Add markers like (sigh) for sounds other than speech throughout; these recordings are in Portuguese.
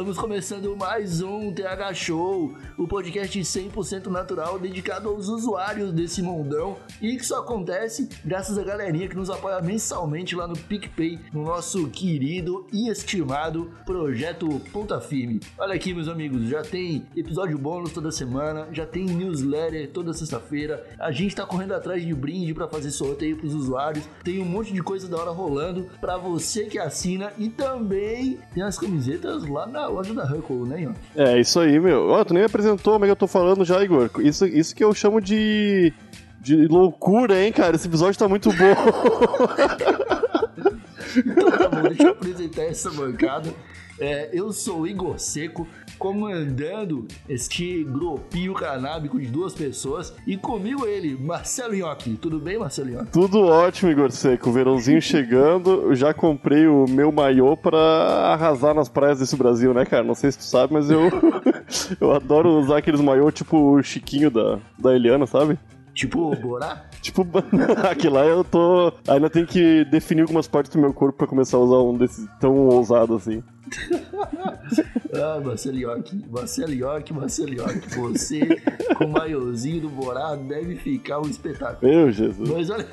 Estamos começando mais um TH Show, o podcast 100% natural dedicado aos usuários desse mundão. E que só acontece graças à galerinha que nos apoia mensalmente lá no PicPay, no nosso querido e estimado projeto Ponta Firme. Olha aqui, meus amigos, já tem episódio bônus toda semana, já tem newsletter toda sexta-feira, a gente tá correndo atrás de brinde para fazer sorteio pros usuários, tem um monte de coisa da hora rolando para você que assina e também tem as camisetas lá na loja da Huckle, né, Ian? É, isso aí, meu. Ó, tu nem me apresentou, mas eu tô falando já, Igor. Isso, isso que eu chamo de. de loucura, hein, cara? Esse episódio tá muito bom. (laughs) Então tá bom, deixa eu apresentar essa bancada. É, eu sou o Igor Seco, comandando este grupinho canábico de duas pessoas. E comigo ele, Marcelo Nhoque. Tudo bem, Marcelo Nhoque? Tudo ótimo, Igor Seco. Verãozinho chegando. Já comprei o meu maiô pra arrasar nas praias desse Brasil, né, cara? Não sei se tu sabe, mas eu. (laughs) eu adoro usar aqueles maiô tipo o Chiquinho da, da Eliana, sabe? Tipo, Borá? (laughs) Tipo, (laughs) aquilo lá eu tô. Ainda tenho que definir algumas partes do meu corpo pra começar a usar um desses tão ousado assim. (laughs) Ah, Nhoque, Marcelo Nhoque. Você com o maiozinho do Borá deve ficar um espetáculo. Meu Jesus. Mas olha,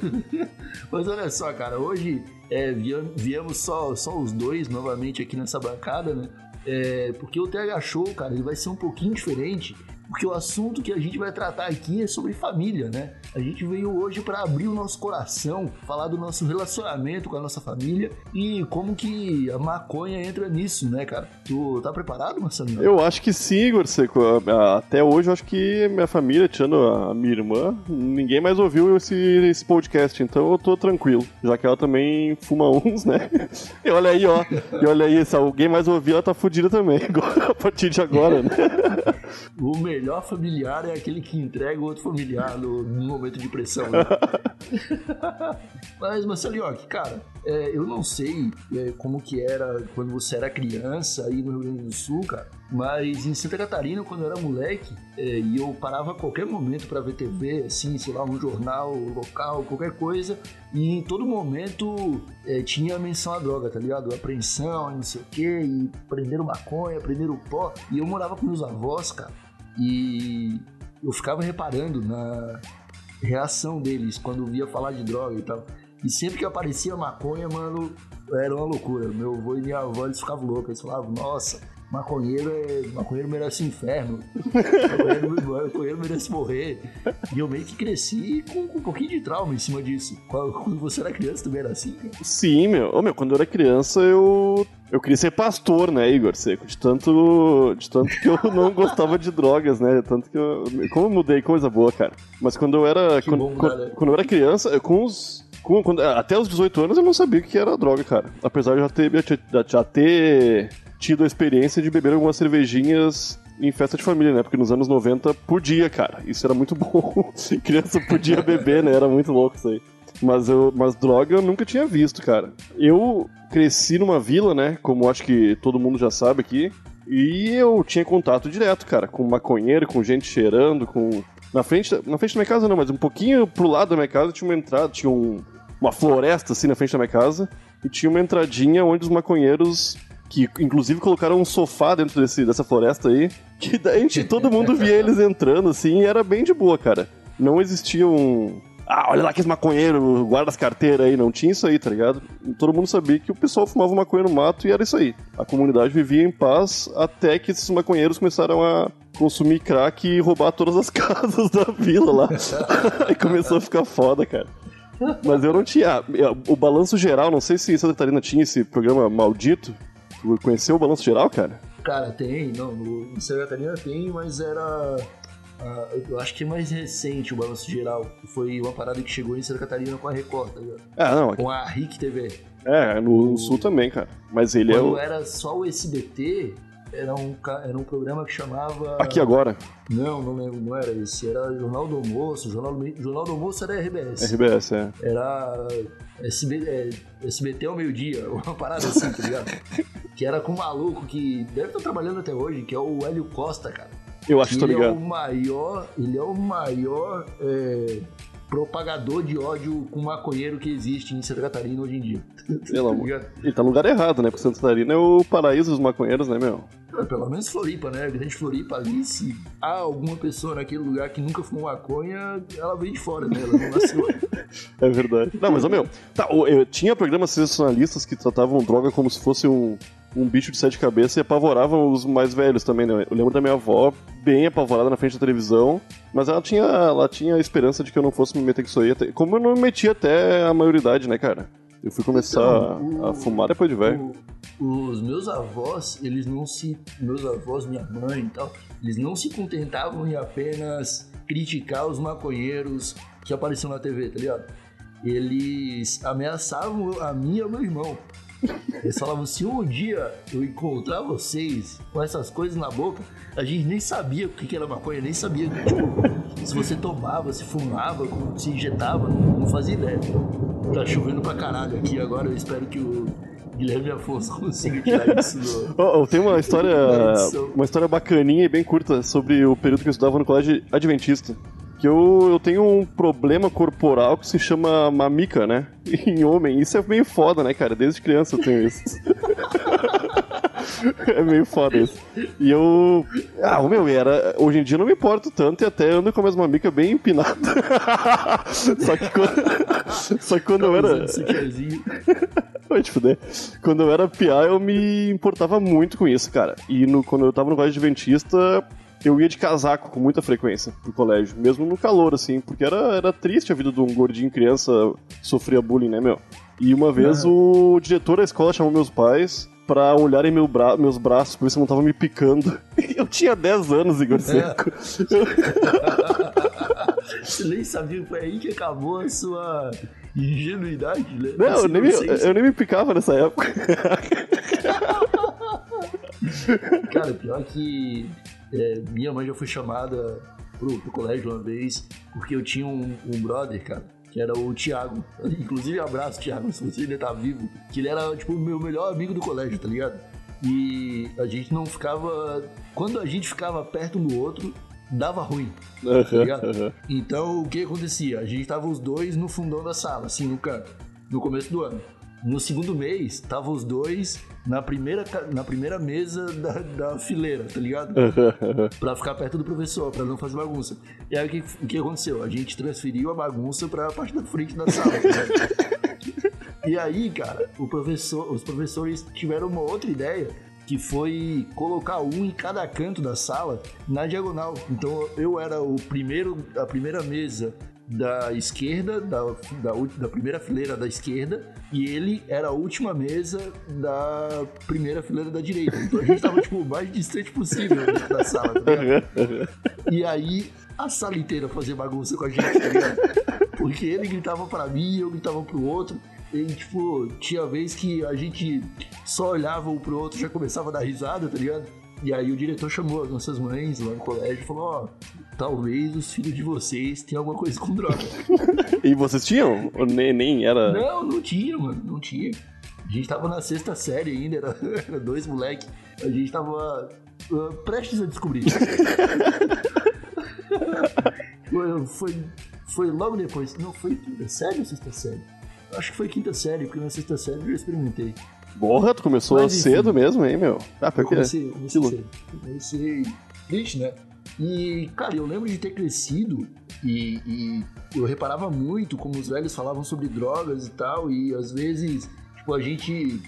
mas olha só, cara, hoje é, viemos só, só os dois novamente aqui nessa bancada, né? É, porque o TH Show, cara, ele vai ser um pouquinho diferente, porque o assunto que a gente vai tratar aqui é sobre família, né? A gente veio hoje para abrir o nosso coração, falar do nosso relacionamento com a nossa família e como que a maconha entra nisso, né, cara? Tu tá preparado, Marcelinho? Eu acho que sim, Igor Seco. A- Até hoje eu acho que minha família, tirando a minha irmã, ninguém mais ouviu esse, esse podcast, então eu tô tranquilo. Já que ela também fuma (laughs) uns, né? E olha aí, ó. E olha aí, se alguém mais ouvir, ela tá fudida também, (laughs) a partir de agora, né? O melhor familiar é aquele que entrega o outro familiar no, no momento de pressão. Né? (laughs) Mas, Marcelioque, cara, é, eu não sei é, como que era quando você era criança aí no Rio Grande do Sul, cara. Mas em Santa Catarina, quando eu era moleque, é, e eu parava a qualquer momento pra ver TV, assim, sei lá, um jornal local, qualquer coisa, e em todo momento é, tinha menção à droga, tá ligado? Apreensão, não sei o quê, e prenderam maconha, prenderam pó. E eu morava com meus avós, cara, e eu ficava reparando na reação deles quando via falar de droga e tal. E sempre que aparecia maconha, mano, era uma loucura. Meu avô e minha avó, eles ficavam loucos. Eles falavam, nossa, maconheiro, é... maconheiro merece inferno. maconheiro, (laughs) maconheiro merece morrer. E eu meio que cresci com, com um pouquinho de trauma em cima disso. Quando você era criança também era assim, cara? Sim, meu. Ô, meu, quando eu era criança, eu. Eu queria ser pastor, né, Igor Seco? De tanto, de tanto que eu não gostava de drogas, né? Tanto que eu. Como eu mudei, coisa boa, cara. Mas quando eu era. Que Quando, bom, quando- cara. quando eu era criança, com os. Com- quando- até os 18 anos eu não sabia o que era droga, cara. Apesar de já ter, já, ter tido a experiência de beber algumas cervejinhas em festa de família, né? Porque nos anos 90 podia, cara. Isso era muito (laughs) bom. Criança podia beber, né? Era muito louco isso aí. Mas, eu, mas droga eu nunca tinha visto, cara. Eu cresci numa vila, né? Como acho que todo mundo já sabe aqui. E eu tinha contato direto, cara, com maconheiro, com gente cheirando, com. Na frente, na frente da minha casa não, mas um pouquinho pro lado da minha casa tinha uma entrada, tinha um- uma floresta assim na frente da minha casa. E tinha uma entradinha onde os maconheiros. Que inclusive colocaram um sofá dentro desse, dessa floresta aí. Que a gente- (laughs) todo mundo via eles entrando assim e era bem de boa, cara. Não existia um. Ah, olha lá que esse maconheiro, guarda as carteiras aí. Não tinha isso aí, tá ligado? Todo mundo sabia que o pessoal fumava maconha no mato e era isso aí. A comunidade vivia em paz até que esses maconheiros começaram a consumir crack e roubar todas as (laughs) casas da vila lá. aí (laughs) começou a ficar foda, cara. Mas eu não tinha. O balanço geral, não sei se Santa Catarina tinha esse programa maldito. Tu conheceu o balanço geral, cara? Cara, tem, não, no, em Santa Catarina tem, mas era. ah, eu acho que é mais recente o Balanço Geral, que foi uma parada que chegou em Santa Catarina com a Record, tá ligado? Ah, não. Com a RIC TV. É, no, no sul também, cara. Mas ele é Quando o. era só o SBT, era um, era um programa que chamava. Aqui agora, Não, não lembro, não era esse. Era Jornal do Almoço. Jornal do, Jornal do Almoço era RBS. RBS, é. Era SB, é, SBT ao meio-dia, (laughs) uma parada assim, tá ligado? que era com um maluco que deve estar trabalhando até hoje, que é o Hélio Costa, cara. Eu acho que tô ele é ligado. o maior, ele é o maior é, propagador de ódio com maconheiro que existe em Santa Catarina hoje em dia. Pelo (laughs) Tá amor. Ele tá no lugar errado, né? Porque Santa Catarina é o paraíso dos maconheiros, né, meu? É, Pelo menos Floripa, né? A grande Floripa ali, se há alguma pessoa naquele lugar que nunca fumou maconha, ela vem de fora, né? Ela não nasceu. (laughs) É verdade. Não, mas, ó, meu, tá, o- eu tinha programas sensacionalistas que tratavam droga como se fosse um, um bicho de sete cabeças e apavoravam os mais velhos também, né? Eu lembro da minha avó bem apavorada na frente da televisão, mas ela tinha, ela tinha a esperança de que eu não fosse me meter com isso aí. Até, como eu não me meti até a maioridade, né, cara? Eu fui começar Então, a, a fumar depois de velho. O- os meus avós, eles não se. Meus avós, minha mãe e tal, eles não se contentavam em apenas criticar os maconheiros que apareciam na TV, tá ligado? Eles ameaçavam a mim e ao meu irmão. Eles falavam: se um dia eu encontrar vocês com essas coisas na boca, a gente nem sabia o que era maconha, nem sabia, tipo, se você tomava, se fumava, se injetava, não fazia ideia. Tá chovendo pra caralho aqui agora, eu espero que o Guilherme Afonso (laughs) consiga tirar isso do. Tem uma história, uma história bacaninha e bem curta sobre o período que eu estudava no colégio adventista. Que eu, eu tenho um problema corporal que se chama mamica, né? (laughs) Em homem. Isso é meio foda, né, cara? Desde criança eu tenho isso. (laughs) é meio foda isso. E eu. Ah, o meu, era. Hoje em dia eu não me importo tanto e até ando com a mesma mamica bem empinada. (laughs) Só que quando. Só que quando eu era. Vai te fuder. Quando eu era piá, eu me importava muito com isso, cara. E no, quando eu tava no colégio adventista, eu ia de casaco com muita frequência pro colégio, mesmo no calor, assim, porque era, era triste a vida de um gordinho criança sofria bullying, né, meu? E uma vez o diretor da escola chamou meus pais pra olharem meu bra meus braços pra ver se não tava me picando. (laughs) Eu tinha 10 anos, Igor Seco. Você nem sabia foi aí que acabou a sua ingenuidade, né? Não, eu nem, me, eu nem me picava nessa época. (laughs) Cara, pior que é, minha mãe já foi chamada pro, pro colégio uma vez porque eu tinha um, um brother, cara, que era o Thiago. (laughs) Inclusive, abraço, Thiago, se você ainda tá vivo. Que ele era, tipo, o meu melhor amigo do colégio, tá ligado? E a gente não ficava. Quando a gente ficava perto um do outro, dava ruim. Tá ligado? Então, o que acontecia? A gente tava os dois no fundão da sala, assim, no canto, no começo do ano. No segundo mês, tava os dois na primeira, na primeira mesa da, da fileira, tá ligado? (laughs) pra ficar perto do professor, pra não fazer bagunça. E aí, o que, o que aconteceu? A gente transferiu a bagunça pra parte da frente da sala, tá? E aí, cara, o professor, os professores tiveram uma outra ideia, que foi colocar um em cada canto da sala na diagonal. Então eu era o primeiro, a primeira mesa da esquerda, da, da, da primeira fileira da esquerda, e ele era a última mesa da primeira fileira da direita. Então a gente tava, tipo, o mais distante possível da sala, tá ligado? (laughs) E aí a sala inteira fazia bagunça com a gente, tá ligado? Porque ele gritava pra mim, eu gritava pro outro. E, tipo, tinha vez que a gente só olhava um pro outro já começava a dar risada, tá ligado? E aí o diretor chamou as nossas mães lá no colégio e falou, ó, talvez os filhos de vocês tenham alguma coisa com droga. (laughs) E vocês tinham? Ou nem, nem era. não, não tinha, mano, não tinha. A gente tava na sexta série ainda, era, (laughs) era dois moleque. A gente tava ah, prestes a descobrir. (laughs) foi, foi, foi logo depois. Não, foi quinta série ou sexta série? Acho que foi quinta série, porque na sexta série eu já experimentei. Porra, tu começou Mas, cedo mesmo, hein, meu? Ah, porque. comecei, eu comecei que cedo. Comecei triste, né? E, cara, eu lembro de ter crescido e, e eu reparava muito como os velhos falavam sobre drogas e tal, e às vezes, tipo, a gente.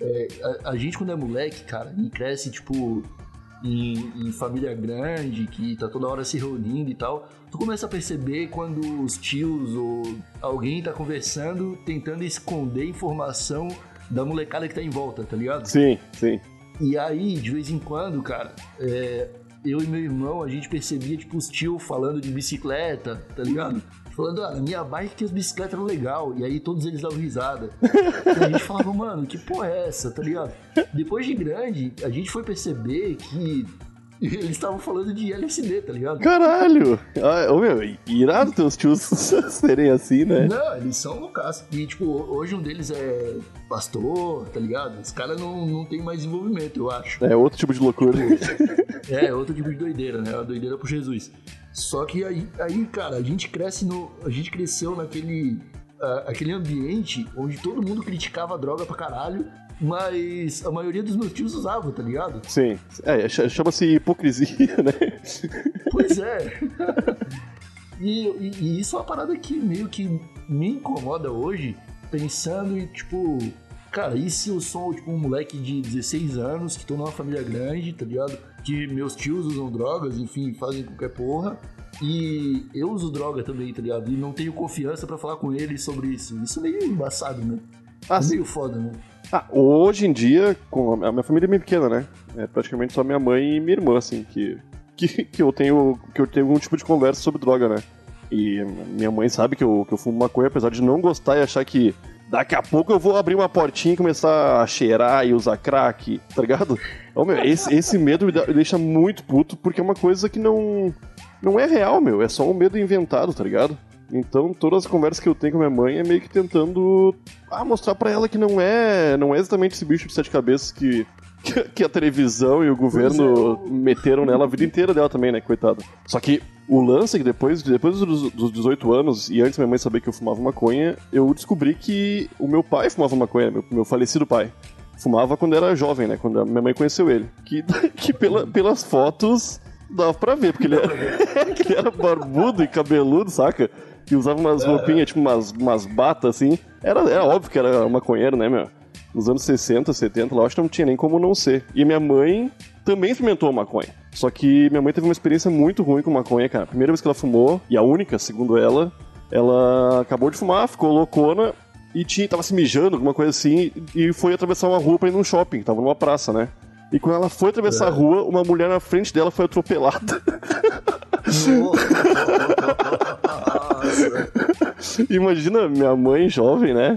é, a, a gente, quando é moleque, cara, e cresce, tipo, em, em família grande, que tá toda hora se reunindo e tal, tu começa a perceber quando os tios ou alguém tá conversando, tentando esconder informação da molecada que tá em volta, tá ligado? Sim, sim. E aí, de vez em quando, cara, é, eu e meu irmão, a gente percebia, tipo, os tio falando de bicicleta, tá ligado? Falando, ah, minha bike que as bicicletas eram legal. E aí todos eles davam risada. (laughs) e a gente falava, mano, que porra é essa, tá ligado? Depois de grande, a gente foi perceber que (laughs) eles estavam falando de LSD, tá ligado? Caralho! Ah, meu, irado teus tios (laughs) serem assim, né? Não, eles são loucos. E, tipo, hoje um deles é pastor, tá ligado? Os caras não, não tem mais envolvimento, eu acho. É outro tipo de loucura. (laughs) é, outro tipo de doideira, né? A doideira pro Jesus. Só que aí, aí, cara, a gente cresce no. A gente cresceu naquele. Uh, aquele ambiente onde todo mundo criticava a droga pra caralho mas a maioria dos meus tios usava, tá ligado? Sim. É, chama-se hipocrisia, (laughs) né? Pois é. (laughs) e, e, e, isso é uma parada que meio que me incomoda hoje, pensando em, tipo, cara, e se eu sou, tipo, um moleque de 16 anos, que tô numa família grande, tá ligado? Que meus tios usam drogas, enfim, fazem qualquer porra. E eu uso droga também, tá ligado? E não tenho confiança para falar com eles sobre isso. Isso é meio embaçado, né? Ah, é meio foda, né? Ah, hoje em dia, com a minha família é bem pequena, né? É praticamente só minha mãe e minha irmã, assim, que, (laughs) que, que, eu tenho que eu tenho algum tipo de conversa sobre droga, né? E minha mãe sabe que eu, que eu fumo maconha, apesar de não gostar e achar que daqui a pouco eu vou abrir uma portinha e começar a cheirar e usar crack, tá ligado? Oh, meu, esse, esse medo me, me deixa muito puto, porque é uma coisa que não, não é real, meu. É só um medo inventado, tá ligado? Então, todas as conversas que eu tenho com minha mãe é meio que tentando ah, mostrar para ela que não é, não é exatamente esse bicho de sete cabeças que, (laughs) que, a televisão e o governo é. meteram nela a vida inteira dela também, né, coitada. Só que o lance é que depois, depois dos, dos 18 anos, e antes minha mãe saber que eu fumava maconha, eu descobri que o meu pai fumava maconha, meu, meu falecido pai. Fumava quando era jovem, né, quando a minha mãe conheceu ele. Que, (laughs) que pela, pelas fotos dava pra ver, porque ele era, (laughs) ele era barbudo e cabeludo, saca? que usava umas roupinhas, tipo umas, umas batas assim. Era, era óbvio que era maconheiro, né, meu? Nos anos 60, 70, lá, eu acho que não tinha nem como não ser. E minha mãe também experimentou maconha. Só que minha mãe teve uma experiência muito ruim com maconha, cara. A primeira vez que ela fumou, e a única, segundo ela, ela acabou de fumar, ficou loucona e tinha, tava se mijando, alguma coisa assim, e foi atravessar uma rua pra ir num shopping, tava numa praça, né? E quando ela foi atravessar é. a rua, uma mulher na frente dela foi atropelada. (laughs) Imagina minha mãe jovem, né?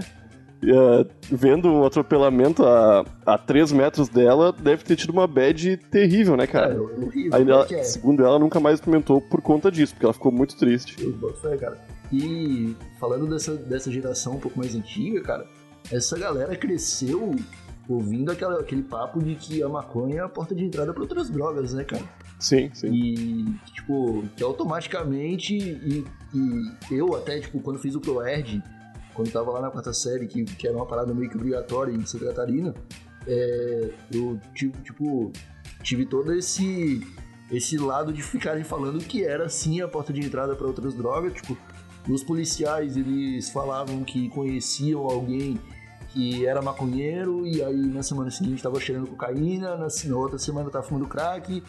Uh, vendo um atropelamento a, a 3 metros dela, deve ter tido uma bad terrível, né, cara? É, horrível, Aí ela, é. Segundo ela, nunca mais experimentou por conta disso, porque ela ficou muito triste. Eu cara. E falando dessa, dessa geração um pouco mais antiga, cara, essa galera cresceu ouvindo aquela, aquele papo de que a maconha é a porta de entrada para outras drogas, né, cara? Sim, sim. E, tipo, que automaticamente, e, e eu até, tipo, quando fiz o ProErd, quando tava lá na quarta série, que, que era uma parada meio que obrigatória em Santa Catarina, é, eu, tipo, tive todo esse esse lado de ficarem falando que era sim a porta de entrada para outras drogas, tipo, os policiais eles falavam que conheciam alguém que era maconheiro e aí na semana seguinte tava cheirando cocaína, na, na outra semana tava fumando crack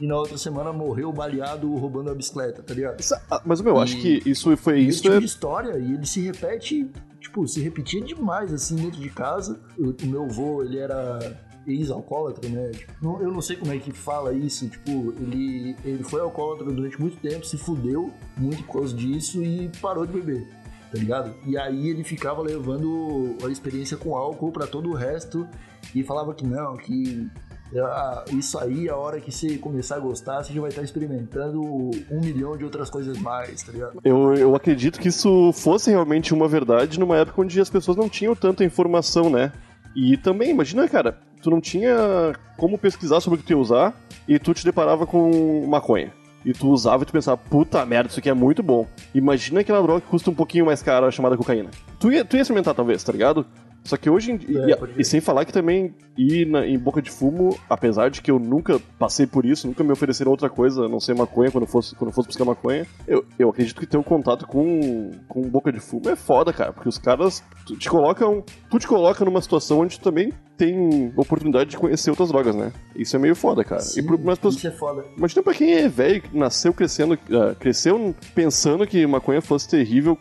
e na outra semana morreu baleado roubando a bicicleta, tá ligado? Isso, ah, mas meu, eu acho que isso foi isso. Tipo é... de história e ele se repete, tipo, se repetia demais assim dentro de casa. O, o meu avô, ele era ex-alcoólatra, né? Tipo, eu não sei como é que fala isso, tipo, ele, ele foi alcoólatra durante muito tempo, se fudeu muito por causa disso e parou de beber tá ligado? E aí ele ficava levando a experiência com álcool para todo o resto e falava que não, que ah, isso aí, a hora que você começar a gostar, você já vai estar experimentando um milhão de outras coisas mais, tá ligado? Eu, eu acredito que isso fosse realmente uma verdade numa época onde as pessoas não tinham tanta informação, né? E também, imagina, cara, tu não tinha como pesquisar sobre o que tu ia usar e tu te deparava com maconha e tu usava e tu pensava, puta merda, isso aqui é muito bom. Imagina aquela droga que custa um pouquinho mais cara, chamada cocaína. Tu ia, tu ia experimentar talvez, tá ligado? Só que hoje em dia. É, e, e, sem falar que também ir na, em boca de fumo, apesar de que eu nunca passei por isso, nunca me ofereceram outra coisa a não ser maconha quando fosse, quando fosse buscar maconha, eu, eu acredito que ter um contato com, com boca de fumo é foda, cara. Porque os caras te colocam. Tu te coloca numa situação onde tu também tem oportunidade de conhecer outras drogas, né? Isso é meio foda, cara. Sim, e pro, mas, isso é foda. Imagina pra quem é velho, nasceu crescendo, uh, cresceu pensando que maconha fosse terrível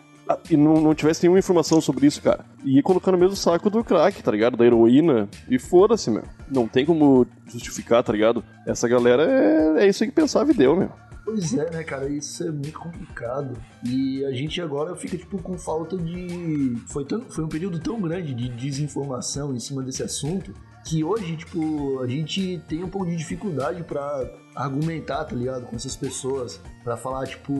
e não, não tivesse nenhuma informação sobre isso, cara, ia colocar no mesmo saco do crack, tá ligado? Da heroína. E foda-se, meu. Não tem como justificar, tá ligado? Essa galera é, é isso aí que pensava e deu, meu. Pois é, né, cara? Isso é muito complicado. E a gente agora fica, tipo, com falta de. Foi, tão... Foi um período tão grande de desinformação em cima desse assunto que hoje, tipo, a gente tem um pouco de dificuldade para argumentar, tá ligado, com essas pessoas, para falar, tipo,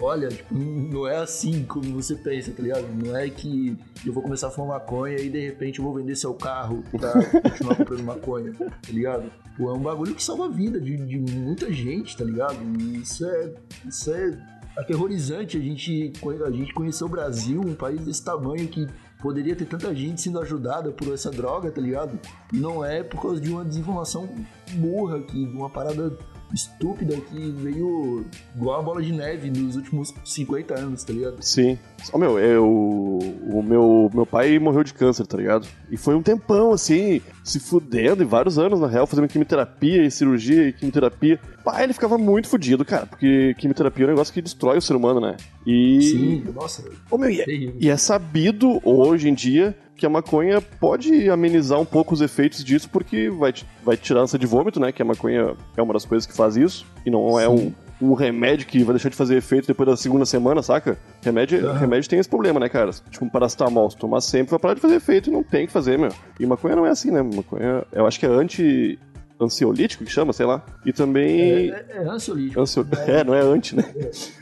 olha, tipo, não é assim como você pensa, tá ligado? Não é que eu vou começar a fumar maconha e de repente eu vou vender seu carro pra continuar comprando maconha, tá ligado? Pô, é um bagulho que salva a vida de, de muita gente, tá ligado? E isso é, isso é aterrorizante a gente, a gente conhecer o Brasil, um país desse tamanho que poderia ter tanta gente sendo ajudada por essa droga, tá ligado? E não é por causa de uma desinformação burra aqui, de uma parada estúpida que veio igual a bola de neve nos últimos 50 anos, tá ligado? Sim. Ó, meu, eu, o meu, meu pai morreu de câncer, tá ligado? E foi um tempão, assim, se fudendo, e vários anos, na real, fazendo quimioterapia e cirurgia e quimioterapia. Pai, ele ficava muito fudido, cara, porque quimioterapia é um negócio que destrói o ser humano, né? E... Sim, nossa. Ô, meu, e, é, e é sabido, hoje em dia, que a maconha pode amenizar um pouco os efeitos disso, porque vai, vai tirar ânsia de vômito, né? Que a maconha é uma das coisas que faz isso, e não é um, um remédio que vai deixar de fazer efeito depois da segunda semana, saca? Remédio, uhum. remédio tem esse problema, né, cara? Tipo, um paracetamol, se tomar sempre vai parar de fazer efeito e não tem que fazer, meu. E maconha não é assim, né? Maconha, eu acho que é anti ansiolítico que chama, sei lá. E também. É, é, é ansiolítico. Ansio... (laughs) É, não é anti, né?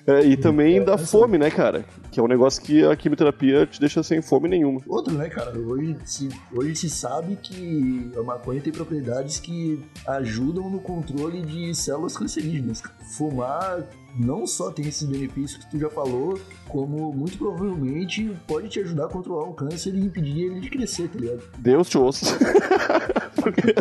É, e também é, dá fome, né, cara? Que é um negócio que a quimioterapia te deixa sem fome nenhuma. Outro, né, cara? Hoje se, hoje se sabe que a maconha tem propriedades que ajudam no controle de células cancerígenas. Fumar não só tem esses benefícios que tu já falou, como muito provavelmente pode te ajudar a controlar o câncer e impedir ele de crescer, tá ligado? Deus te ouça. (laughs) Porque...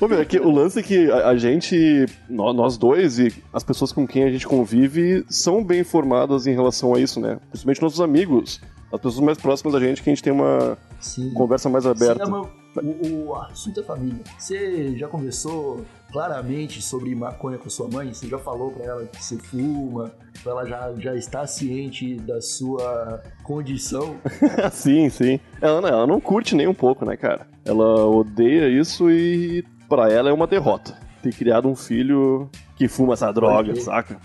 Ô, meu, é que o lance é que a, a, gente, nós dois e as pessoas com quem a gente convive são bem informadas em relação a isso, né? Principalmente nossos amigos, as pessoas mais próximas da gente, que a gente tem uma Sim. conversa mais aberta. Sim, o, o assunto é família. Você já conversou claramente sobre maconha com sua mãe? Você já falou para ela que você fuma? Ela já, já está ciente da sua condição? (laughs) sim, sim. Ela, ela não curte nem um pouco, né, cara? Ela odeia isso e para ela é uma derrota. Ter criado um filho que fuma essa droga, saca?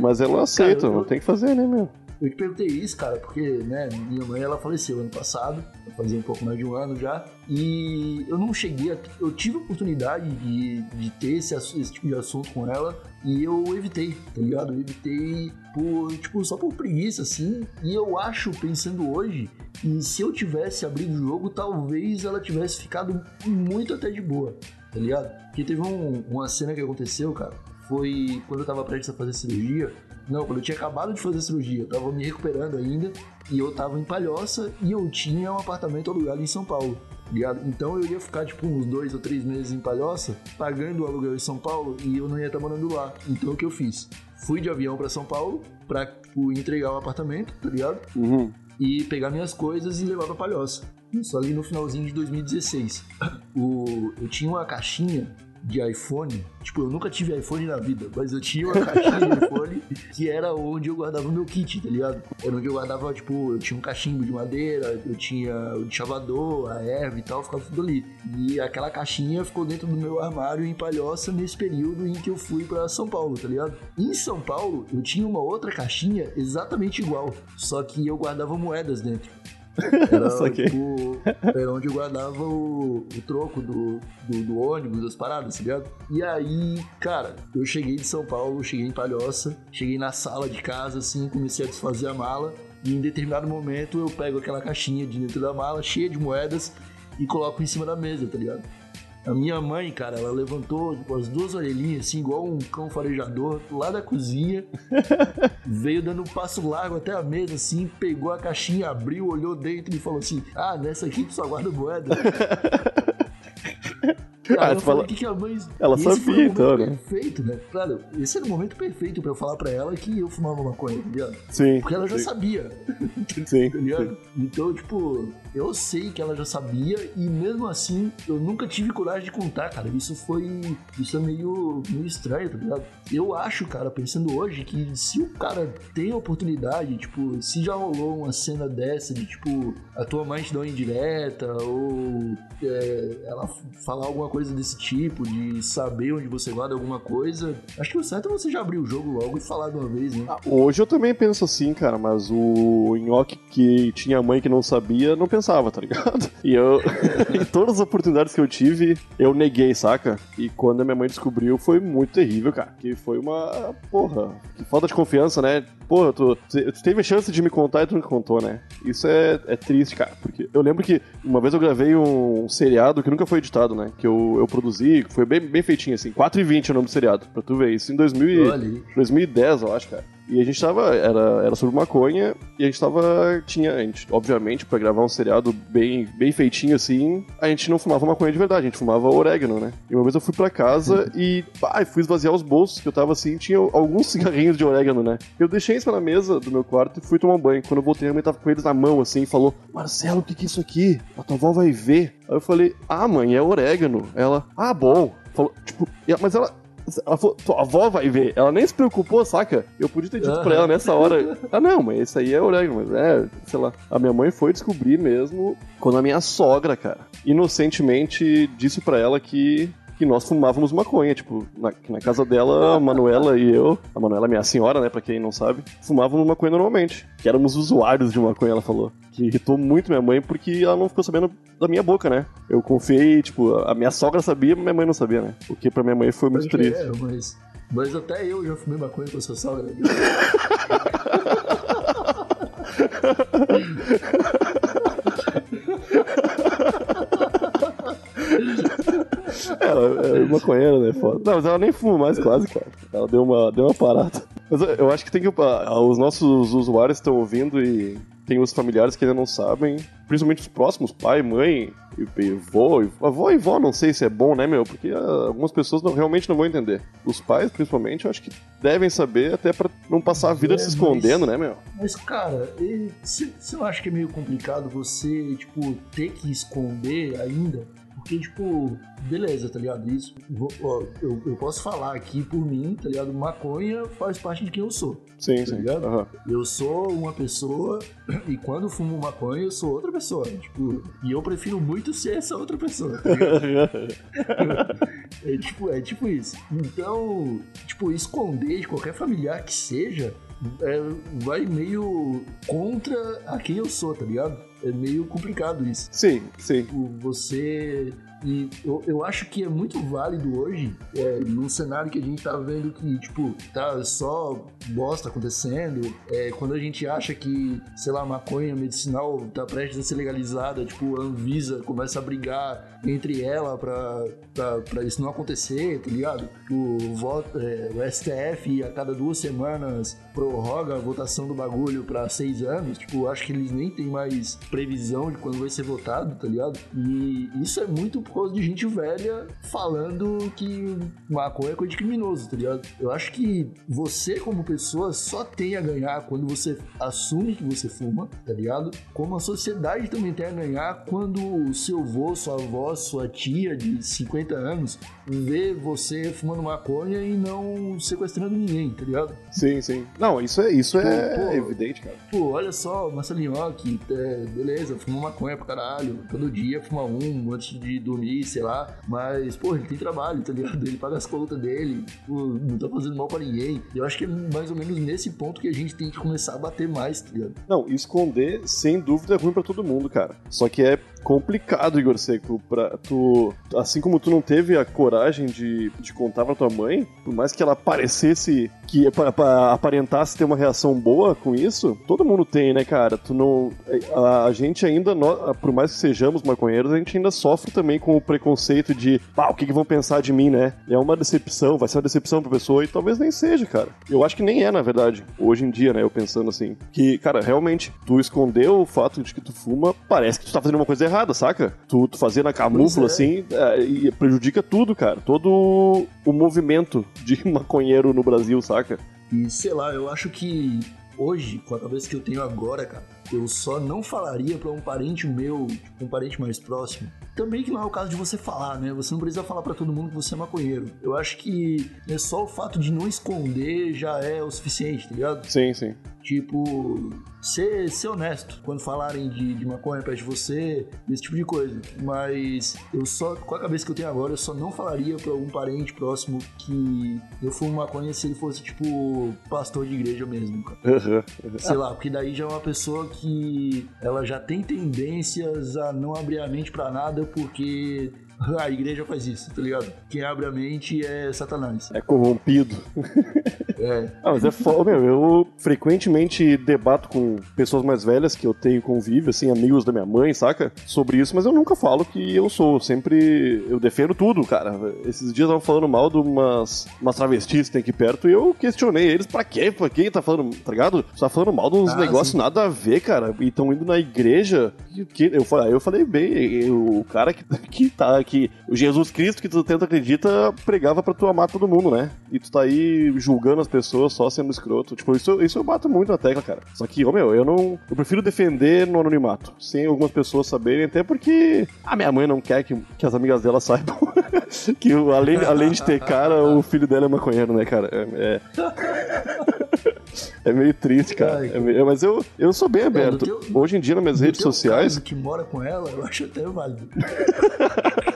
Mas ela (laughs) aceita, cara, eu... não tem que fazer, né, meu? Eu te perguntei isso, cara, porque, né, minha mãe, ela faleceu ano passado, fazia um pouco mais de um ano já, e eu não cheguei a... Eu tive a oportunidade de, de ter esse, esse tipo de assunto com ela, e eu evitei, tá ligado? Eu evitei por, tipo, só por preguiça, assim, e eu acho, pensando hoje, que se eu tivesse abrido o jogo, talvez ela tivesse ficado muito até de boa, tá ligado? Porque teve um, uma cena que aconteceu, cara, foi quando eu tava prestes a fazer cirurgia, não, quando eu tinha acabado de fazer cirurgia, eu tava me recuperando ainda e eu tava em Palhoça e eu tinha um apartamento alugado em São Paulo. Ligado? Então eu ia ficar tipo uns dois ou três meses em Palhoça, pagando o aluguel em São Paulo e eu não ia estar morando lá. Então o que eu fiz? Fui de avião para São Paulo pra tipo, entregar o apartamento, tá ligado? Uhum. E pegar minhas coisas e levar pra Palhoça. Isso ali no finalzinho de 2016. O, eu tinha uma caixinha de iPhone. Tipo, eu nunca tive iPhone na vida, mas eu tinha uma caixinha de iPhone (laughs) que era onde eu guardava o meu kit, tá ligado? Era onde eu guardava, tipo, eu tinha um cachimbo de madeira, eu tinha o chavador, a erva e tal, ficava tudo ali. E aquela caixinha ficou dentro do meu armário em Palhoça nesse período em que eu fui para São Paulo, tá ligado? Em São Paulo, eu tinha uma outra caixinha exatamente igual, só que eu guardava moedas dentro. (laughs) Era, tipo, era onde eu guardava o, o troco do, do, do, ônibus, das paradas, tá ligado? E aí, cara, eu cheguei de São Paulo, cheguei em Palhoça, cheguei na sala de casa, assim, comecei a desfazer a mala. E em determinado momento eu pego aquela caixinha de dentro da mala, cheia de moedas, e coloco em cima da mesa, tá ligado? A minha mãe, cara, ela levantou tipo, as duas orelhinhas, assim, igual um cão farejador, lá da cozinha, (laughs) veio dando um passo largo até a mesa, assim, pegou a caixinha, abriu, olhou dentro e falou assim: Ah, nessa aqui tu só guarda moeda. (laughs) Ah, eu tu falei fala- o que, a mãe. Ela sabia, então, né? Perfeito, né? Claro, esse era o momento perfeito pra eu falar pra ela que eu fumava maconha, tá ligado? Sim. Porque ela já sim, sabia, Sim. (laughs) tá ligado? Então, tipo, eu sei que ela já sabia e mesmo assim eu nunca tive coragem de contar, cara. Isso foi. Isso é meio, meio estranho, tá ligado? Eu acho, cara, pensando hoje, que se o cara tem a oportunidade, tipo, se já rolou uma cena dessa de, tipo, a tua mãe te dá uma indireta ou é, ela falar alguma coisa desse tipo, de saber onde você guarda alguma coisa, acho que o certo é você já abrir o jogo logo e falar de uma vez, né? Hoje eu também penso assim, cara, mas o Nhoque que tinha mãe que não sabia, não pensava, tá ligado? (laughs) E eu, (laughs) em todas as oportunidades que eu tive, eu neguei, saca? E quando a minha mãe descobriu, foi muito terrível, cara. Que foi uma. Porra, que falta de confiança, né? Porra, tu, tu teve a chance de me contar e tu nunca contou, né? Isso é, é triste, cara. Porque eu lembro que uma vez eu gravei um, seriado que nunca foi editado, né? Que eu, eu produzi, foi bem, bem feitinho, assim. 4,20 é o nome do seriado, pra tu ver. Isso em 2000 e- Olha aí. 2010, eu acho, cara. E a gente tava. Era, era sobre maconha, e a gente tava. Tinha. A gente, obviamente, pra gravar um seriado bem, bem feitinho assim, a gente não fumava maconha de verdade, a gente fumava orégano, né? E uma vez eu fui pra casa (laughs) e. Pá, fui esvaziar os bolsos, que eu tava assim, tinha alguns (laughs) cigarrinhos de orégano, né? Eu deixei isso na mesa do meu quarto e fui tomar um banho. Quando eu voltei, a mãe tava com eles na mão, assim, e falou: Marcelo, o que que é isso aqui? A tua avó vai ver. Aí eu falei: Ah, mãe, é orégano. Ela, ah, bom. Falou, tipo, mas ela. Ela falou, tua avó vai ver. Ela nem se preocupou, saca? Eu podia ter dito pra ela nessa hora. Ah, não, mas esse aí é orégano, mas é, sei lá. A minha mãe foi descobrir mesmo quando a minha sogra, cara, inocentemente disse pra ela que. Que nós fumávamos maconha, tipo, na, na casa dela, a Manuela e eu, a Manuela, minha senhora, né, pra quem não sabe, fumávamos maconha normalmente. Que éramos usuários de maconha, ela falou. Que irritou muito minha mãe porque ela não ficou sabendo da minha boca, né? Eu confiei, tipo, a minha sogra sabia, mas minha mãe não sabia, né? O que pra minha mãe foi muito que triste. é, mas, mas até eu já fumei maconha com a sua sogra. (laughs) É maconheira, né? Foda. Não, mas ela nem fuma mais quase, cara. Ela deu uma, deu uma parada. Mas eu- eu acho que tem que. ah, Os nossos usuários estão ouvindo e tem os familiares que ainda não sabem, principalmente os próximos, pai, mãe, e, e vô, e, avó e vó, não sei se é bom, né, meu? Porque ah, algumas pessoas não- realmente não vão entender. Os pais, principalmente, eu acho que devem saber até pra não passar a vida É, se mas- escondendo, né, meu? Mas, cara, você você não acha que é meio complicado você, tipo, ter que esconder ainda? Porque, tipo, beleza, tá ligado? Isso, vou- ó, eu, eu posso falar aqui por mim, tá ligado? Maconha faz parte de quem eu sou. Sim, Tá sim. ligado? Aham. Eu sou uma pessoa e quando fumo maconha eu sou outra pessoa. Tipo, e eu prefiro muito ser essa outra pessoa. Tá ligado? (laughs) é, tipo, é tipo isso. Então, tipo, esconder de qualquer familiar que seja é, vai meio contra a quem eu sou, tá ligado? É meio complicado isso. sim, sim. Você. E eu, eu acho que é muito válido hoje, é, num cenário que a gente tá vendo que, tipo, tá só bosta acontecendo, é, quando a gente acha que, sei lá, maconha medicinal tá prestes a ser legalizada, tipo, a Anvisa começa a brigar entre ela pra, pra, pra isso não acontecer, tá ligado? O, voto, é, o STF a cada duas semanas prorroga a votação do bagulho pra seis anos, tipo, acho que eles nem têm mais previsão de quando vai ser votado, tá ligado? E isso é muito por causa de gente velha falando que maconha é coisa de criminoso, tá ligado? Eu acho que você, como pessoa, só tem a ganhar quando você assume que você fuma, tá ligado? Como a sociedade também tem a ganhar quando o seu avô, sua avó, sua tia de 50 anos vê você fumando maconha e não sequestrando ninguém, tá ligado? Sim, sim. Não, isso é, isso é Pô, pô. evidente, cara. Pô, olha só, Marcelinho, ó, que é, beleza, fuma maconha pra caralho. Todo dia fuma um antes de dormir, sei lá. Mas, pô, ele tem trabalho, tá ligado? Ele paga as contas dele, não tá fazendo mal pra ninguém. Eu acho que é mais ou menos nesse ponto que a gente tem que começar a bater mais, tá ligado? Não, esconder, sem dúvida, é ruim pra todo mundo, cara. Só que é complicado, Igor Seco, pra tu... Assim como tu não teve a coragem de, de contar pra tua mãe, por mais que ela parecesse que pa- pa- aparentasse ter uma reação boa com isso, todo mundo tem, né, cara? Tu não... A, a gente ainda, por mais que sejamos maconheiros, a gente ainda sofre também com o preconceito de, pá, o que, que vão pensar de mim, né? É uma decepção, vai ser uma decepção pra pessoa e talvez nem seja, cara. Eu acho que nem é, na verdade. Hoje em dia, né, eu pensando assim, que, cara, realmente, tu esconder o fato de que tu fuma, parece que tu tá fazendo uma coisa errada. Errada, saca? Tu, tu fazer na camufla, Pois assim, é, e prejudica tudo, cara. Todo o movimento de (laughs) maconheiro no Brasil, saca? E sei lá, eu acho que hoje, com a cabeça que eu tenho agora, cara, eu só não falaria pra um parente meu, tipo, um parente mais próximo. Também que não é o caso de você falar, né? Você não precisa falar pra todo mundo que você é maconheiro. Eu acho que é só o fato de não esconder já é o suficiente, tá ligado? Sim, sim. Tipo, ser, ser honesto quando falarem de, de maconha perto de você, esse tipo de coisa. Mas eu só, com a cabeça que eu tenho agora, eu só não falaria pra um parente próximo que eu fumo maconha se ele fosse, tipo, pastor de igreja mesmo, cara. Sei lá, porque daí já é uma pessoa que ela já tem tendências a não abrir a mente pra nada porque (laughs) a igreja faz isso, tá ligado? Quem abre a mente é Satanás. É corrompido. É. (laughs) Ah, mas é foda, meu. Eu frequentemente debato com pessoas mais velhas que eu tenho convívio, assim, amigos da minha mãe, saca? Sobre isso, mas eu nunca falo que eu sou. Sempre eu defendo tudo, cara. Esses dias eu tava falando mal de umas, umas travestis que tem aqui perto e eu questionei eles pra quê? Pra quem tá falando, tá ligado? Você tá falando mal de uns Ah, negócios sim. nada a ver, cara. E tão indo na igreja. O que- Eu falei, aí eu falei bem, eu- o cara que, (laughs) que tá aqui, o Jesus Cristo que tu tenta acredita, pregava pra tu amar todo mundo, né? E tu tá aí julgando as pessoas só sendo escroto. Tipo, isso, isso eu bato muito na tecla, cara. Só que, ô meu, eu não. Eu prefiro defender no anonimato. Sem algumas pessoas saberem, até porque a minha mãe não quer que, que as amigas dela saibam (laughs) que além, além de ter cara, o filho dela é maconheiro, né, cara? É. é... (laughs) é meio triste, cara. Ai, É meio- mas eu, eu sou bem no aberto. teu- Hoje em dia, nas minhas redes sociais. que mora com ela, eu acho até válido. (laughs)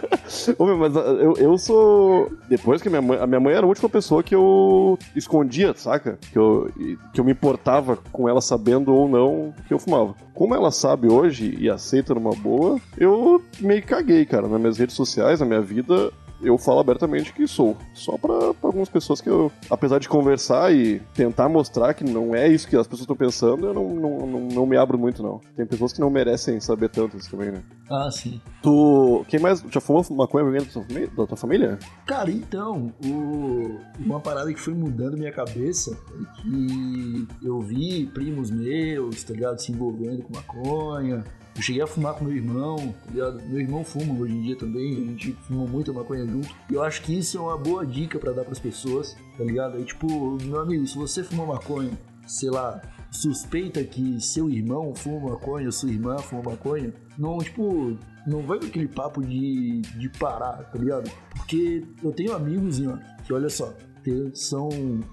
Ô, meu, mas ah, eu, eu sou. Depois que minha mãe. A minha mãe era a última pessoa que eu escondia, saca? Que eu, que eu me importava com ela sabendo ou não que eu fumava. Como ela sabe hoje e aceita numa boa, eu meio caguei, cara. Nas minhas redes sociais, na minha vida. Eu falo abertamente que sou. Só pra, pra algumas pessoas que eu, apesar de conversar e tentar mostrar que não é isso que as pessoas estão pensando, eu não, não, não, não me abro muito, não. Tem pessoas que não merecem saber tanto isso também, né? Ah, sim. Tu. Quem mais. Já fumou maconha alguém da tua? Da tua família? Cara, então, o- uma parada que foi mudando minha cabeça é que eu vi primos meus, tá ligado, se envolvendo com maconha. Eu cheguei a fumar com meu irmão, tá ligado? Meu irmão fuma hoje em dia também, a gente fuma muita maconha junto. E eu acho que isso é uma boa dica pra dar pras pessoas, tá ligado? Aí, tipo, meu amigo, se você fuma maconha, sei lá, suspeita que seu irmão fuma maconha, sua irmã fuma maconha, não, tipo, não vai com aquele papo de, de parar, tá ligado? Porque eu tenho amigos, ó, que olha só, são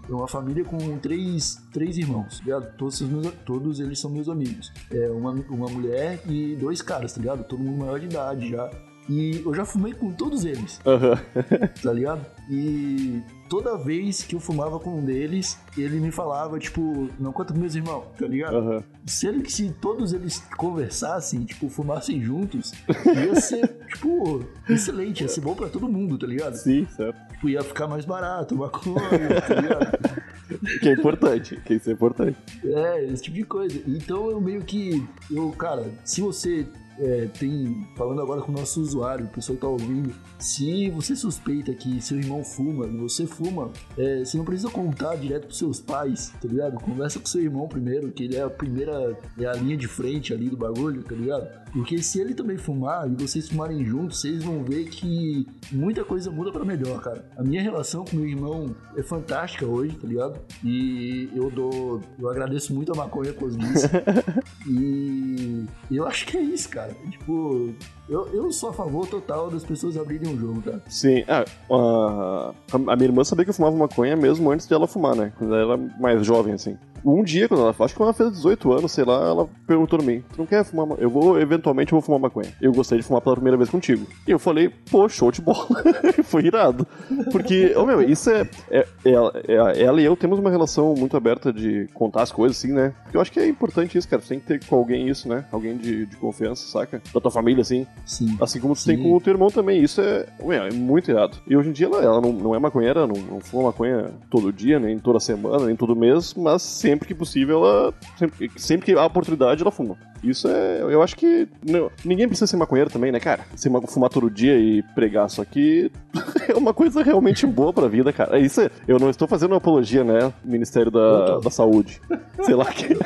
uma família com três, três irmãos, tá ligado? Todos, os meus, todos eles são meus amigos. É uma, uma mulher e dois caras, tá ligado? Todo mundo maior de idade já. E eu já fumei com todos eles, Aham. (laughs) tá ligado? E toda vez que eu fumava com um deles, ele me falava, tipo, não conta com meus irmãos, tá ligado? Aham. Se, ele, se todos eles conversassem, tipo, fumassem juntos, (laughs) ia ser, tipo, excelente, ia ser bom pra todo mundo, tá ligado? Sim, certo. Tipo, ia ficar mais barato, maconha, tá ligado? (laughs) Que é importante. Que isso é importante. É, esse tipo de coisa. Então eu meio que. Eu, cara, se você é, tem. Falando agora com o nosso usuário, o pessoal que tá ouvindo, se você suspeita que seu irmão fuma e você fuma, é, você não precisa contar direto pros seus pais, tá ligado? Conversa com seu irmão primeiro, que ele é a primeira. É a linha de frente ali do bagulho, tá ligado? Porque se ele também fumar e vocês fumarem juntos, vocês vão ver que muita coisa muda pra melhor, cara. A minha relação com meu irmão é fantástica hoje, tá ligado? E eu dou. Eu agradeço muito a maconha por disso. (laughs) e eu acho que é isso, cara. Tipo, eu, eu sou a favor total das pessoas abrirem um jogo, cara. Sim. Ah, a, a minha irmã sabia que eu fumava maconha mesmo antes de ela fumar, né? Quando ela era mais jovem, assim. Um dia, quando ela, acho que quando ela fez 18 anos, sei lá, ela perguntou pra mim: Tu não quer fumar? ma- Eu vou, eventualmente, eu vou fumar maconha. Eu gostaria de fumar pela primeira vez contigo. E eu falei: Pô, show de bola. (laughs) Foi irado. Porque, ô meu, isso é, é, é- é- Ela e eu temos uma relação muito aberta de contar as coisas, assim, né? Porque eu acho que é importante isso, cara. Você tem que ter com alguém isso, né? Alguém de, de confiança, saca? Da tua família, assim. Sim. Assim como tu Sim. tem com o teu irmão também. Isso é, ué, é muito irado. E hoje em dia ela, ela não, não é maconheira, não, não fuma maconha todo dia, nem toda semana, nem todo mês, mas sempre que possível ela. Sempre, sempre que há oportunidade, ela fuma. Isso é. Eu acho que. Não, ninguém precisa ser maconheiro também, né, cara? Se ma- fumar todo dia e pregar, só que (laughs) é uma coisa realmente boa pra vida, cara. Isso é, eu não estou fazendo apologia, né? Ministério da, da Saúde. Sei lá que. (laughs)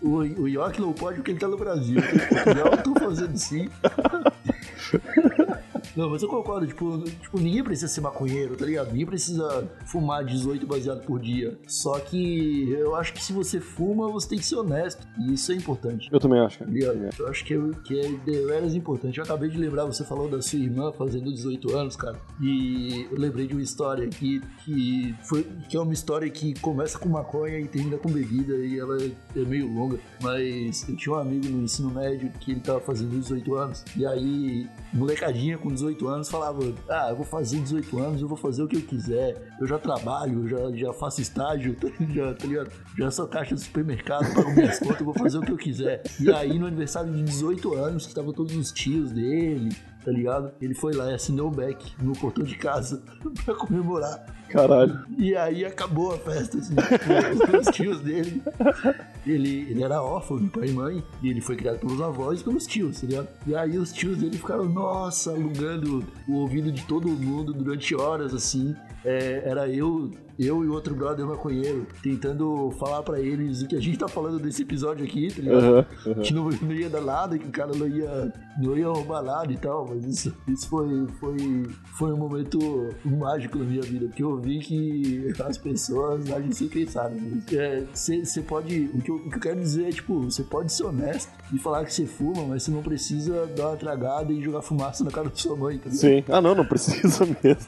O, o York não pode porque ele tá no Brasil. Eu tô fazendo sim. (laughs) Não, mas eu concordo, tipo, tipo, ninguém precisa ser maconheiro, tá ligado? Ninguém precisa fumar 18 baseado por dia. Só que eu acho que se você fuma, você tem que ser honesto. E isso é importante. Eu também acho, cara. tá ligado? Eu acho que é, que é deveras importante. Eu acabei de lembrar, você falou da sua irmã fazendo 18 anos, cara. E eu lembrei de uma história que, que, foi, que é uma história que começa com maconha e termina com bebida. E ela é meio longa. Mas eu tinha um amigo no ensino médio que ele tava fazendo 18 anos. E aí, molecadinha com 18 anos falava: Ah, eu vou fazer 18 anos, eu vou fazer o que eu quiser. Eu já trabalho, já, já faço estágio, (laughs) já, tá? Já sou caixa do supermercado, pago minhas contas, eu vou fazer o que eu quiser. E aí, no aniversário de 18 anos, que estavam todos os tios dele, tá ligado? Ele foi lá e assinou o back no portão de casa (laughs) pra comemorar. Caralho. E aí acabou a festa, assim. (laughs) os tios dele. Ele, ele era órfão de pai e mãe. E ele foi criado pelos avós e pelos tios, tá ligado? E aí os tios dele ficaram, nossa, alugando o ouvido de todo mundo durante horas, assim. É, era eu, eu e outro brother maconheiro tentando falar pra eles o que a gente tá falando desse episódio aqui, tá ligado? Aham, aham. Que não, não ia dar nada, que o cara não ia, não ia roubar nada e tal, mas isso, isso foi, foi, foi um momento mágico na minha vida, porque eu vi que as pessoas agem sem pensar. Você é, pode. O que, eu, o que eu quero dizer é, tipo, você pode ser honesto e falar que você fuma, mas você não precisa dar uma tragada e jogar fumaça na cara da sua mãe, tá? Sim. Ah, não, não precisa (laughs) mesmo.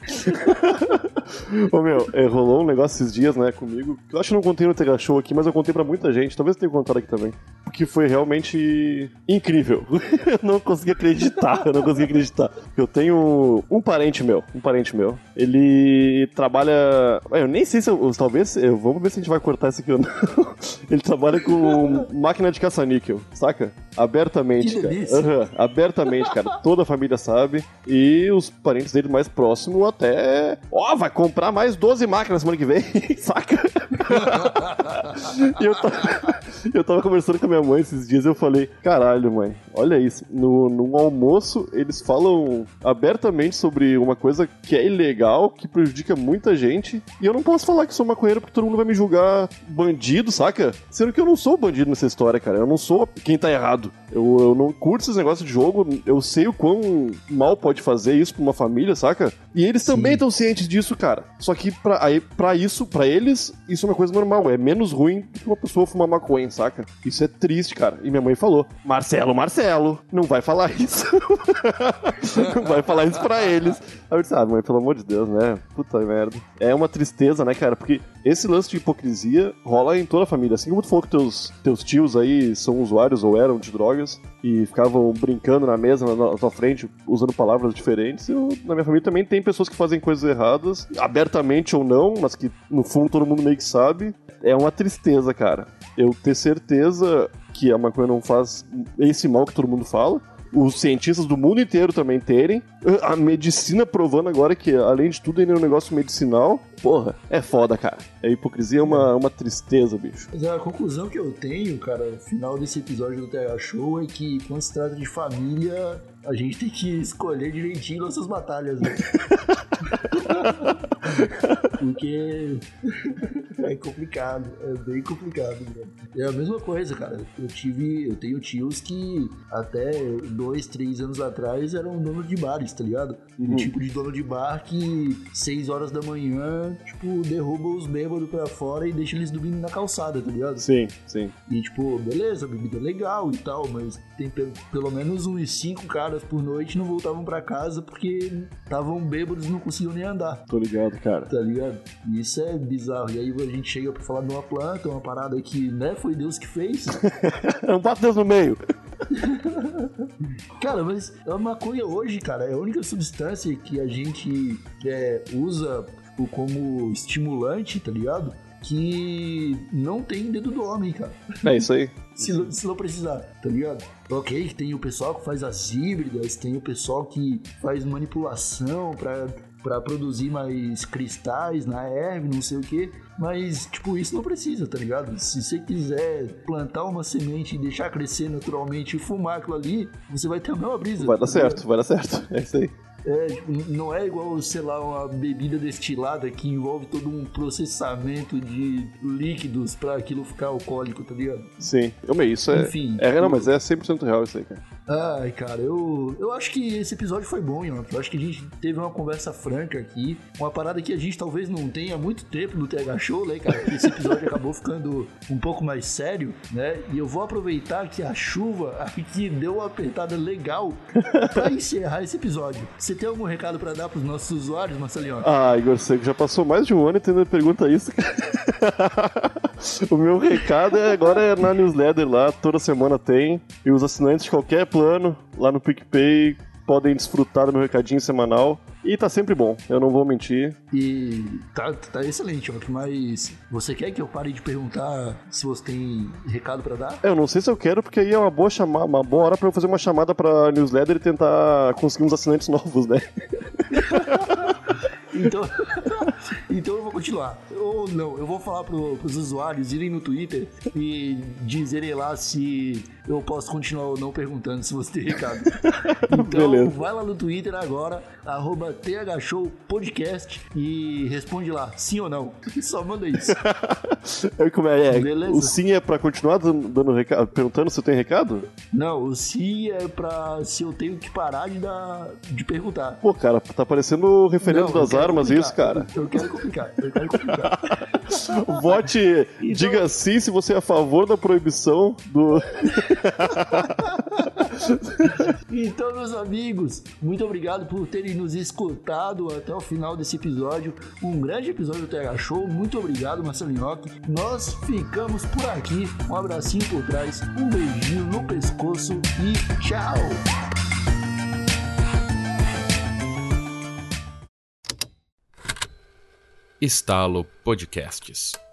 Ô meu, é, rolou um negócio esses dias, né, comigo, que eu acho que não contei no Tega Show aqui, mas eu contei pra muita gente, talvez eu tenha contado aqui também. Porque foi realmente incrível. (laughs) eu não consegui acreditar, eu não consegui acreditar. Eu tenho um parente meu, um parente meu, ele trabalha. Eu nem sei se eu. Talvez. Eu, vamos ver se a gente vai cortar isso aqui ou não. (laughs) ele trabalha com máquina de caça-níquel, saca? Abertamente, Que cara. Aham, abertamente, cara. Toda a família sabe. E os parentes dele mais próximos até. Ó, vai comprar mais 12 máquinas semana que vem, (laughs) saca? e eu tava, eu tava conversando com a minha mãe esses dias e eu falei: caralho, mãe, olha isso. No, no almoço, eles falam abertamente sobre uma coisa que é ilegal, que prejudica muita gente. E eu não posso falar que sou maconheiro porque todo mundo vai me julgar bandido, saca? Sendo que eu não sou bandido nessa história, cara. Eu não sou quem tá errado. Eu, eu não curto esses negócios de jogo. Eu sei o quão mal pode fazer isso pra uma família, saca? E eles também estão cientes disso, cara. Só que pra, aí, pra isso, pra eles, isso é uma coisa normal. É menos ruim do que uma pessoa fumar maconha, saca? Isso é triste, cara. E minha mãe falou: Marcelo, Marcelo, não vai falar isso. (laughs) não vai falar isso pra eles. Aí eu disse: Ah, mãe, pelo amor de Deus, né? Puta merda. É uma tristeza, né, cara? Porque esse lance de hipocrisia rola em toda a família. Assim como tu falou que teus, teus tios aí são usuários ou eram de drogas e ficavam brincando na mesa na, na tua frente, usando palavras diferentes, eu, na minha família também tem pessoas que fazem coisas erradas, abertamente ou não, mas que no fundo todo mundo meio que sabe. É uma tristeza, cara. Eu ter certeza que a maconha não faz esse mal que todo mundo fala. Os cientistas do mundo inteiro também terem. A medicina provando agora que, além de tudo, ainda é um negócio medicinal. Porra, é foda, cara. A hipocrisia é uma, uma tristeza, bicho. Mas a conclusão que eu tenho, cara, no final desse episódio do TH Show é que quando se trata de família, a gente tem que escolher direitinho nossas batalhas, né? (laughs) Porque é complicado, é bem complicado, né? É a mesma coisa, cara. Eu tive, eu tenho tios que até dois, três anos atrás eram dono de bares, tá ligado? Uhum. Um tipo de dono de bar que seis horas da manhã, tipo, derruba os bêbados pra fora e deixa eles dormindo na calçada, tá ligado? Sim, sim. E tipo, beleza, bebida é legal e tal, mas tem pe- pelo menos uns cinco caras por noite não voltavam pra casa porque estavam bêbados e não conseguiam nem andar. Tô ligado, cara. Tá ligado? E isso é bizarro. E aí a gente chega pra falar de uma planta, uma parada que, né, foi Deus que fez. (laughs) Não bate Deus no meio. (laughs) Cara, mas a maconha hoje, cara, é a única substância que a gente é, usa como estimulante, tá ligado? Que não tem dedo do homem, cara. É isso aí. (laughs) Se, não- se não precisar, tá ligado? Ok, que tem o pessoal que faz as híbridas, tem o pessoal que faz manipulação pra para produzir mais cristais na erva, não sei o que. Mas, tipo, isso não precisa, tá ligado? Se você quiser plantar uma semente e deixar crescer naturalmente e fumar aquilo ali, você vai ter a mesma brisa. Vai dar certo, vai dar certo. (laughs) É isso aí. É, não é igual, sei lá, uma bebida destilada que envolve todo um processamento de líquidos pra aquilo ficar alcoólico, tá ligado? Sim. Eu meio, isso é. Enfim, é, não, mas é 100% real isso aí, cara. Ai, cara, eu, eu acho que esse episódio foi bom, Ian. Eu acho que a gente teve uma conversa franca aqui. Uma parada que a gente talvez não tenha há muito tempo no TH Show, né, cara? Esse episódio (laughs) acabou ficando um pouco mais sério, né? E eu vou aproveitar que a chuva aqui deu uma apertada legal pra (laughs) encerrar esse episódio. Você tem algum recado pra dar pros nossos usuários, Marcelinho? Ah, Igor Seco, já passou mais de um ano e tu ainda pergunta isso, cara. (laughs) o meu recado é agora é na newsletter lá, toda semana tem. E os assinantes de qualquer plano lá no PicPay podem desfrutar do meu recadinho semanal. E tá sempre bom, eu não vou mentir. E tá, tá excelente, Otto, mas você quer que eu pare de perguntar se você tem recado pra dar? Eu não sei se eu quero, porque aí é uma boa chamada, uma boa hora pra eu fazer uma chamada pra newsletter e tentar conseguir uns assinantes (laughs) novos, né? Então, então eu vou continuar. Ou não, eu vou falar pro, pros usuários irem no Twitter e dizerem lá se eu posso continuar ou não perguntando se você tem recado. (laughs) Então Beleza. vai lá no Twitter agora, arroba thshowpodcast e responde lá, sim ou não. Só manda isso. Aí (laughs) como é, é, Beleza. o sim é pra continuar dando, dando recado, perguntando se eu tenho recado? Não, o sim é pra se eu tenho que parar de, dar, de perguntar. Pô, cara, tá parecendo o referendo das armas isso, cara. Eu quero complicar, eu quero complicar. (laughs) Vote, Então- diga sim se você é a favor da proibição do. (laughs) Então, meus amigos, muito obrigado por terem nos escutado até o final desse episódio. Um grande episódio do TH Show. Muito obrigado, Marcelinhoque. Nós ficamos por aqui. Um abracinho por trás, um beijinho no pescoço e tchau! Estalo Podcasts.